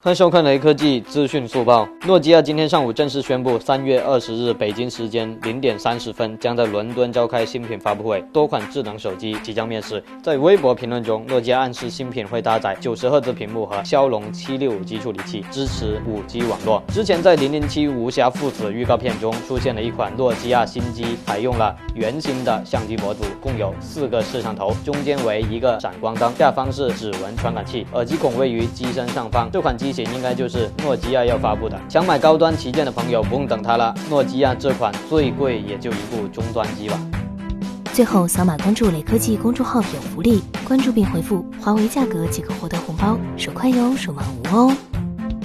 欢迎收看雷科技资讯速报。诺基亚今天上午正式宣布，三月二十日北京时间零点三十分，将在伦敦召开新品发布会，多款智能手机即将面世。在微博评论中，诺基亚暗示新品会搭载九十赫兹屏幕和骁龙七六五 G 处理器，支持五 G 网络。之前在零零七无暇父子预告片中出现了一款诺基亚新机，采用了圆形的相机模组，共有四个摄像头，中间为一个闪光灯，下方是指纹传感器，耳机孔位于机身上方。这款机。机型应该就是诺基亚要发布的。想买高端旗舰的朋友不用等它了，诺基亚这款最贵也就一部中端机吧。最后扫码关注雷科技公众号有福利，关注并回复“华为价格”即可获得红包，手快有，手慢无哦。